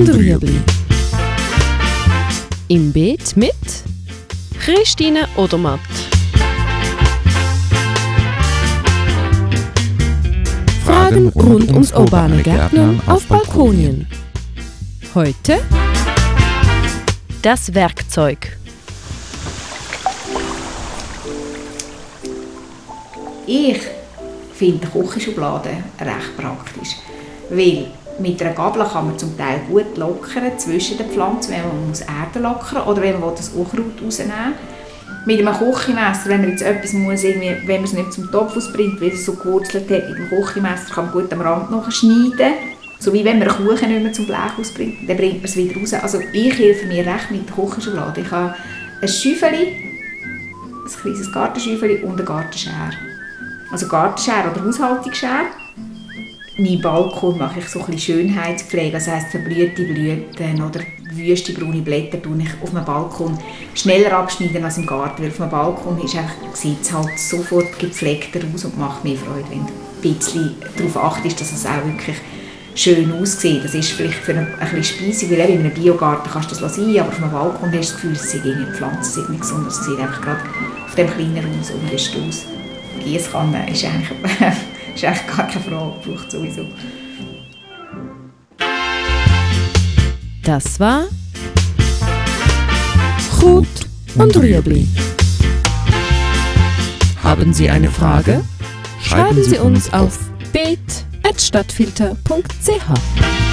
und Rüebli. Im Beet mit Christine Odermatt. Fragen rund ums urbane Gärtnern auf Balkonien. Heute das Werkzeug. Ich finde Küchenschubladen recht praktisch, weil mit einer Gabel kann man zum Teil gut lockern zwischen den Pflanzen, wenn man muss Erde lockern oder wenn man das Unkraut rausnehmen Mit einem Küchenmesser, wenn man jetzt etwas muss, irgendwie, wenn man es nicht zum Topf ausbringt, weil es so gewurzelt hat, mit dem Küchenmesser kann man gut am Rand noch schneiden. So wie wenn man einen Kuchen nicht mehr zum Blech ausbringt, dann bringt man es wieder raus. Also ich helfe mir recht mit der Küchenschokolade. Ich habe ein Schäufeli, ein kleines Gartenschäufeli und eine Gartenschere. Also Gartenschere oder Haushaltungsschere. Mein Balkon mache ich so ein Schönheitspflege, das heisst verblühte Blüten oder wüste braune Blätter tue ich auf dem Balkon schneller abschneiden als im Garten, weil auf dem Balkon ist einfach, sieht es halt sofort gepflegter aus und macht mehr Freude, wenn du ein bisschen darauf achtest, dass es auch wirklich schön aussieht. Das ist vielleicht für ein, bisschen speisig, weil in einem Biogarten kannst du das sein, aber auf einem Balkon hast du das Gefühl, es sind irgendwie Pflanzen sind nicht gesund, es sieht einfach gerade auf dem kleinen Raum so wüst aus. Gießkanne ist eigentlich, ist eigentlich gar keine Frage, braucht sowieso. Das war Gut und Rüebli. Haben Sie eine Frage? Schreiben Sie uns auf beet.stadtfilter.ch.